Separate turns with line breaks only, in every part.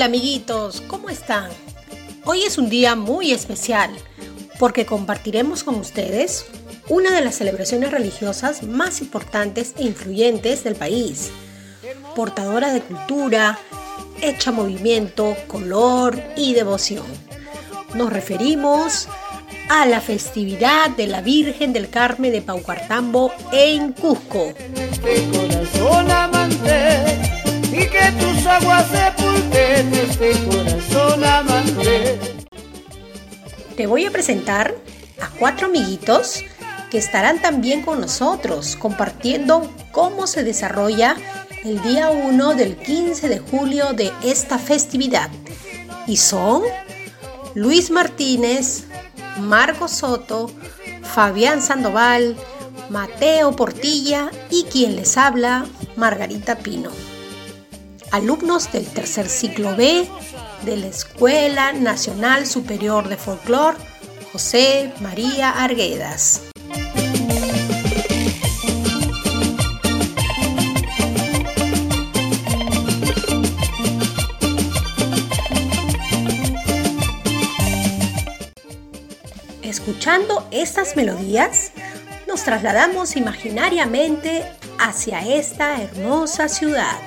Hola amiguitos, ¿cómo están? Hoy es un día muy especial porque compartiremos con ustedes una de las celebraciones religiosas más importantes e influyentes del país, portadora de cultura, hecha movimiento, color y devoción. Nos referimos a la festividad de la Virgen del Carmen de Paucartambo en Cusco. Y que tus aguas sepulten este corazón amante. Te voy a presentar a cuatro amiguitos que estarán también con nosotros compartiendo cómo se desarrolla el día 1 del 15 de julio de esta festividad. Y son Luis Martínez, Marco Soto, Fabián Sandoval, Mateo Portilla y quien les habla, Margarita Pino. Alumnos del tercer ciclo B de la Escuela Nacional Superior de Folclor José María Arguedas. Escuchando estas melodías, nos trasladamos imaginariamente hacia esta hermosa ciudad.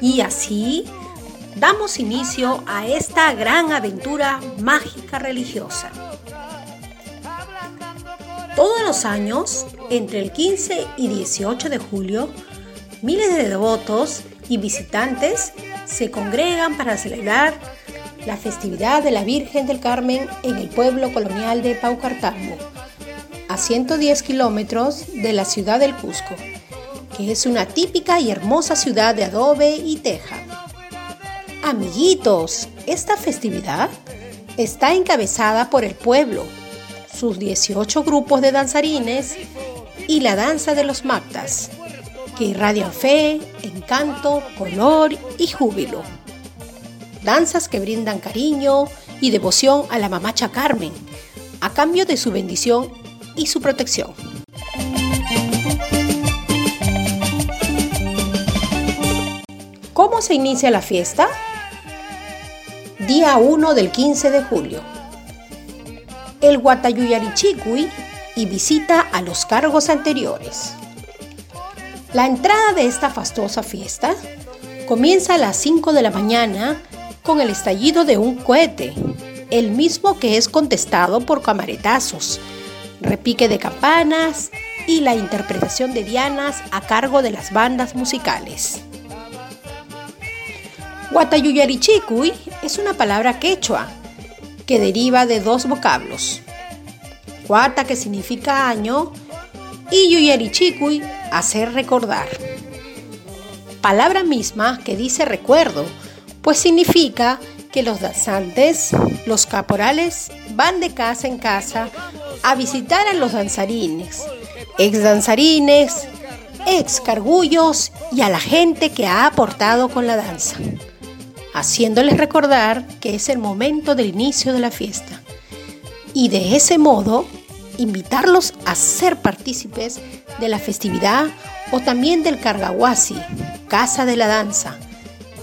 Y así damos inicio a esta gran aventura mágica religiosa. Todos los años, entre el 15 y 18 de julio, miles de devotos y visitantes se congregan para celebrar la festividad de la Virgen del Carmen en el pueblo colonial de Paucartambo, a 110 kilómetros de la ciudad del Cusco, es una típica y hermosa ciudad de adobe y teja. Amiguitos, esta festividad está encabezada por el pueblo, sus 18 grupos de danzarines y la danza de los mactas, que irradian fe, encanto, color y júbilo danzas que brindan cariño y devoción a la mamacha Carmen, a cambio de su bendición y su protección. ¿Cómo se inicia la fiesta? Día 1 del 15 de julio. El Guatayuyarichicui y visita a los cargos anteriores. La entrada de esta fastuosa fiesta comienza a las 5 de la mañana con el estallido de un cohete, el mismo que es contestado por camaretazos, repique de campanas y la interpretación de dianas a cargo de las bandas musicales. Guatayuyarichicuy es una palabra quechua que deriva de dos vocablos. Guata que significa año y yuyarichicuy hacer recordar. Palabra misma que dice recuerdo pues significa que los danzantes, los caporales, van de casa en casa a visitar a los danzarines, ex danzarines, ex cargullos y a la gente que ha aportado con la danza, haciéndoles recordar que es el momento del inicio de la fiesta y de ese modo invitarlos a ser partícipes de la festividad o también del cargahuasi, casa de la danza,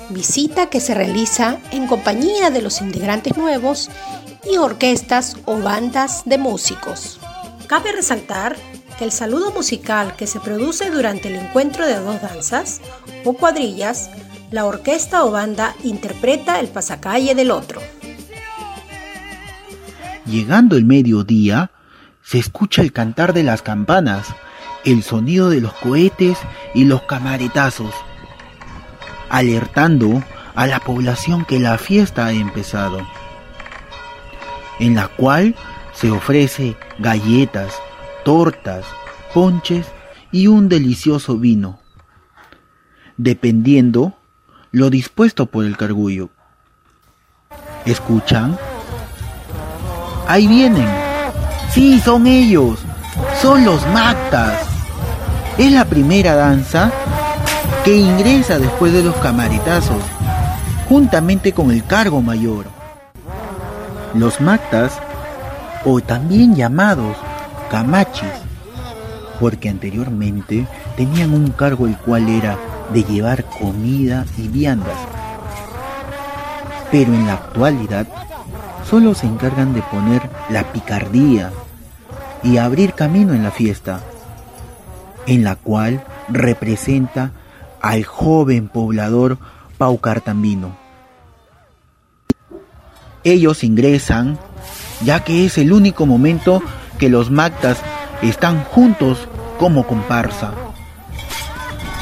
visita que se realiza en compañía de los integrantes nuevos y orquestas o bandas de músicos. Cabe resaltar que el saludo musical que se produce durante el encuentro de dos danzas o cuadrillas, la orquesta o banda interpreta el pasacalle del otro.
Llegando el mediodía, se escucha el cantar de las campanas, el sonido de los cohetes y los camaretazos alertando a la población que la fiesta ha empezado, en la cual se ofrece galletas, tortas, ponches y un delicioso vino, dependiendo lo dispuesto por el cargullo. ¿Escuchan? Ahí vienen. Sí, son ellos. Son los mactas. Es la primera danza que ingresa después de los camaritazos, juntamente con el cargo mayor. Los mactas, o también llamados camachis, porque anteriormente tenían un cargo el cual era de llevar comida y viandas pero en la actualidad solo se encargan de poner la picardía y abrir camino en la fiesta, en la cual representa al joven poblador Paucartambino. Ellos ingresan ya que es el único momento que los Mactas están juntos como comparsa.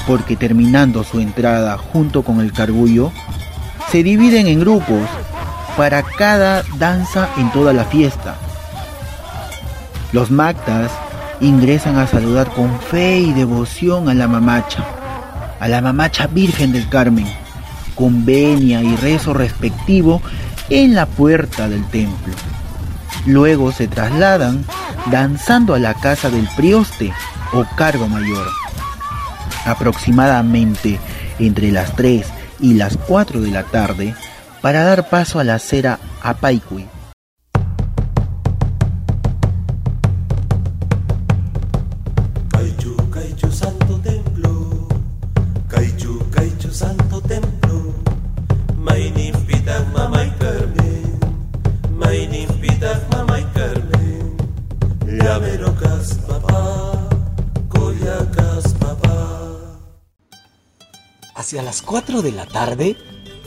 Porque terminando su entrada junto con el cargullo, se dividen en grupos para cada danza en toda la fiesta. Los Mactas ingresan a saludar con fe y devoción a la mamacha, a la mamacha Virgen del Carmen, con venia y rezo respectivo en la puerta del templo. Luego se trasladan danzando a la casa del prioste o cargo mayor. Aproximadamente entre las 3 y las 4 de la tarde para dar paso a la cera Apaicui.
Hacia las 4 de la tarde,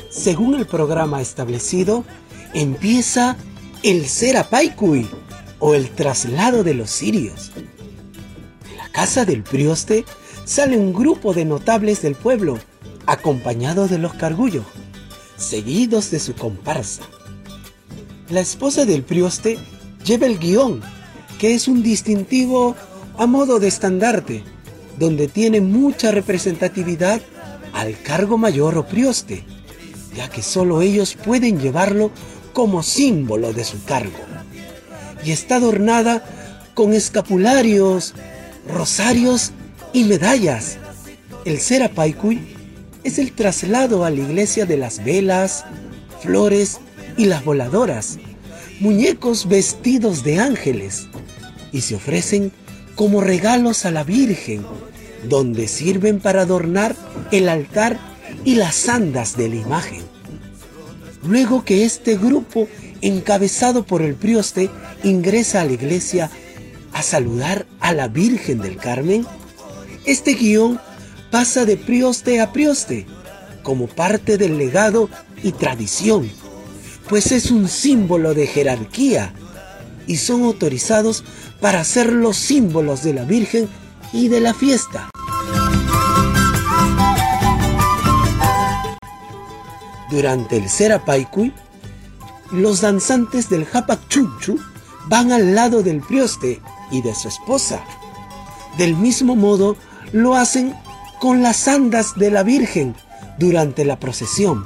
según el programa establecido, empieza el Serapaikui o el traslado de los sirios. De la casa del prioste sale un grupo de notables del pueblo, acompañados de los cargullos, seguidos de su comparsa. La esposa del prioste lleva el guion, que es un distintivo a modo de estandarte, donde tiene mucha representatividad al cargo mayor o prioste, ya que solo ellos pueden llevarlo como símbolo de su cargo. Y está adornada con escapularios, rosarios y medallas. El Serapaikui es el traslado a la iglesia de las velas, flores y las voladoras, muñecos vestidos de ángeles, y se ofrecen como regalos a la Virgen donde sirven para adornar el altar y las andas de la imagen. Luego que este grupo, encabezado por el prioste, ingresa a la iglesia a saludar a la Virgen del Carmen, este guion pasa de prioste a prioste como parte del legado y tradición, pues es un símbolo de jerarquía y son autorizados para ser los símbolos de la Virgen y de la fiesta. Durante el Serapaikui, los danzantes del Hapak Chuchu van al lado del prioste y de su esposa. Del mismo modo lo hacen con las andas de la Virgen durante la procesión,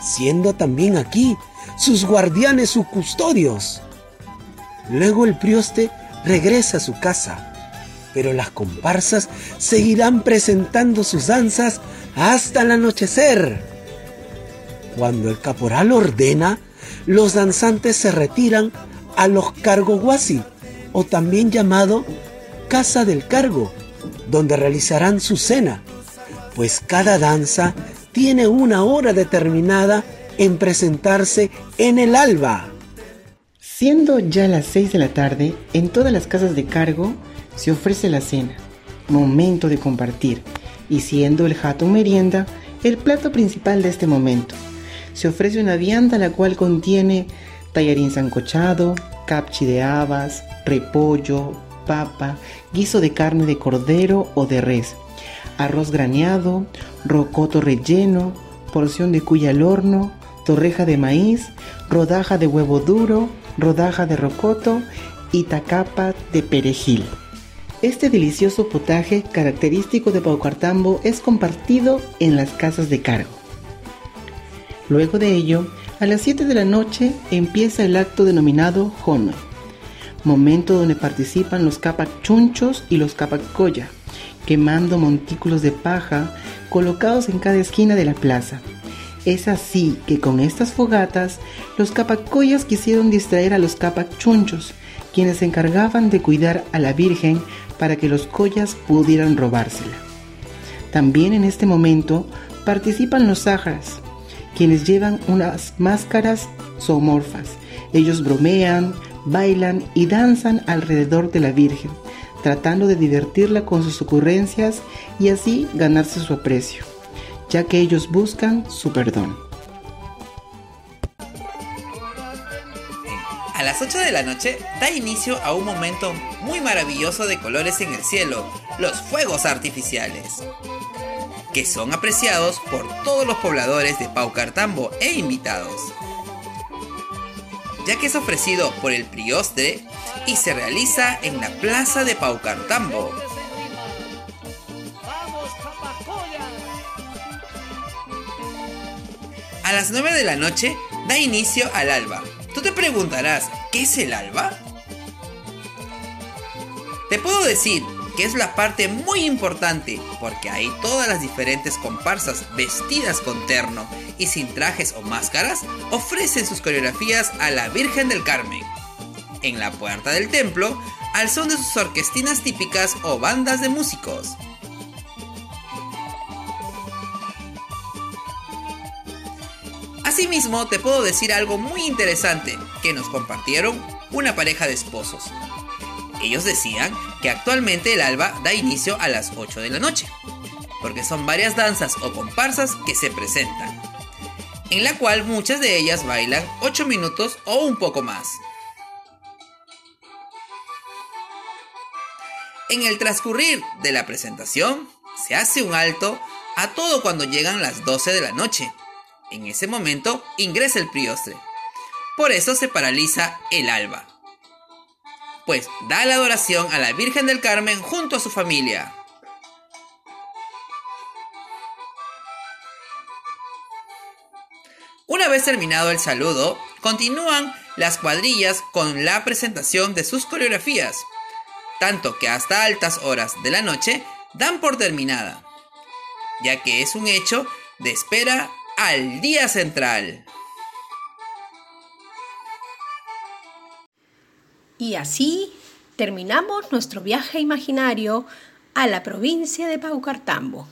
siendo también aquí sus guardianes sus custodios. Luego el prioste regresa a su casa pero las comparsas seguirán presentando sus danzas hasta el anochecer. Cuando el caporal ordena, los danzantes se retiran a los cargoguasi, o también llamado Casa del Cargo, donde realizarán su cena, pues cada danza tiene una hora determinada en presentarse en el alba.
Siendo ya las 6 de la tarde, en todas las casas de cargo se ofrece la cena, momento de compartir, y siendo el jato merienda el plato principal de este momento. Se ofrece una vianda la cual contiene tallarín sancochado, capchi de habas, repollo, papa, guiso de carne de cordero o de res, arroz graneado, rocoto relleno, porción de cuya al horno, torreja de maíz, rodaja de huevo duro, rodaja de rocoto y tacapa de perejil. Este delicioso potaje característico de Paucartambo es compartido en las casas de cargo. Luego de ello, a las 7 de la noche empieza el acto denominado Hono, momento donde participan los capachunchos y los capacoya, quemando montículos de paja colocados en cada esquina de la plaza. Es así que con estas fogatas, los capacoyas quisieron distraer a los capachunchos, quienes se encargaban de cuidar a la Virgen para que los collas pudieran robársela. También en este momento participan los sáharas, quienes llevan unas máscaras zoomorfas. Ellos bromean, bailan y danzan alrededor de la Virgen, tratando de divertirla con sus ocurrencias y así ganarse su aprecio, ya que ellos buscan su perdón.
A las 8 de la noche da inicio a un momento muy maravilloso de colores en el cielo, los fuegos artificiales, que son apreciados por todos los pobladores de Paucartambo e invitados, ya que es ofrecido por el priostre y se realiza en la plaza de Paucartambo. A las 9 de la noche da inicio al alba. Tú te preguntarás, ¿qué es el alba? Te puedo decir que es la parte muy importante porque ahí todas las diferentes comparsas vestidas con terno y sin trajes o máscaras ofrecen sus coreografías a la Virgen del Carmen. En la puerta del templo, al son de sus orquestinas típicas o bandas de músicos. Asimismo, te puedo decir algo muy interesante que nos compartieron una pareja de esposos. Ellos decían que actualmente el alba da inicio a las 8 de la noche, porque son varias danzas o comparsas que se presentan, en la cual muchas de ellas bailan 8 minutos o un poco más. En el transcurrir de la presentación, se hace un alto a todo cuando llegan las 12 de la noche. En ese momento ingresa el priostre. Por eso se paraliza el alba. Pues da la adoración a la Virgen del Carmen junto a su familia. Una vez terminado el saludo, continúan las cuadrillas con la presentación de sus coreografías, tanto que hasta altas horas de la noche dan por terminada, ya que es un hecho de espera al día central.
Y así terminamos nuestro viaje imaginario a la provincia de Paucartambo,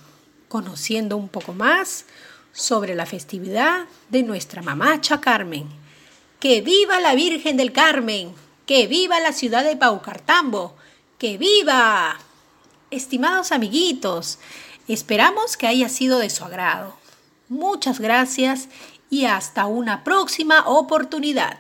conociendo un poco más sobre la festividad de nuestra mamacha Carmen. ¡Que viva la Virgen del Carmen! ¡Que viva la ciudad de Paucartambo! ¡Que viva! Estimados amiguitos, esperamos que haya sido de su agrado. Muchas gracias y hasta una próxima oportunidad.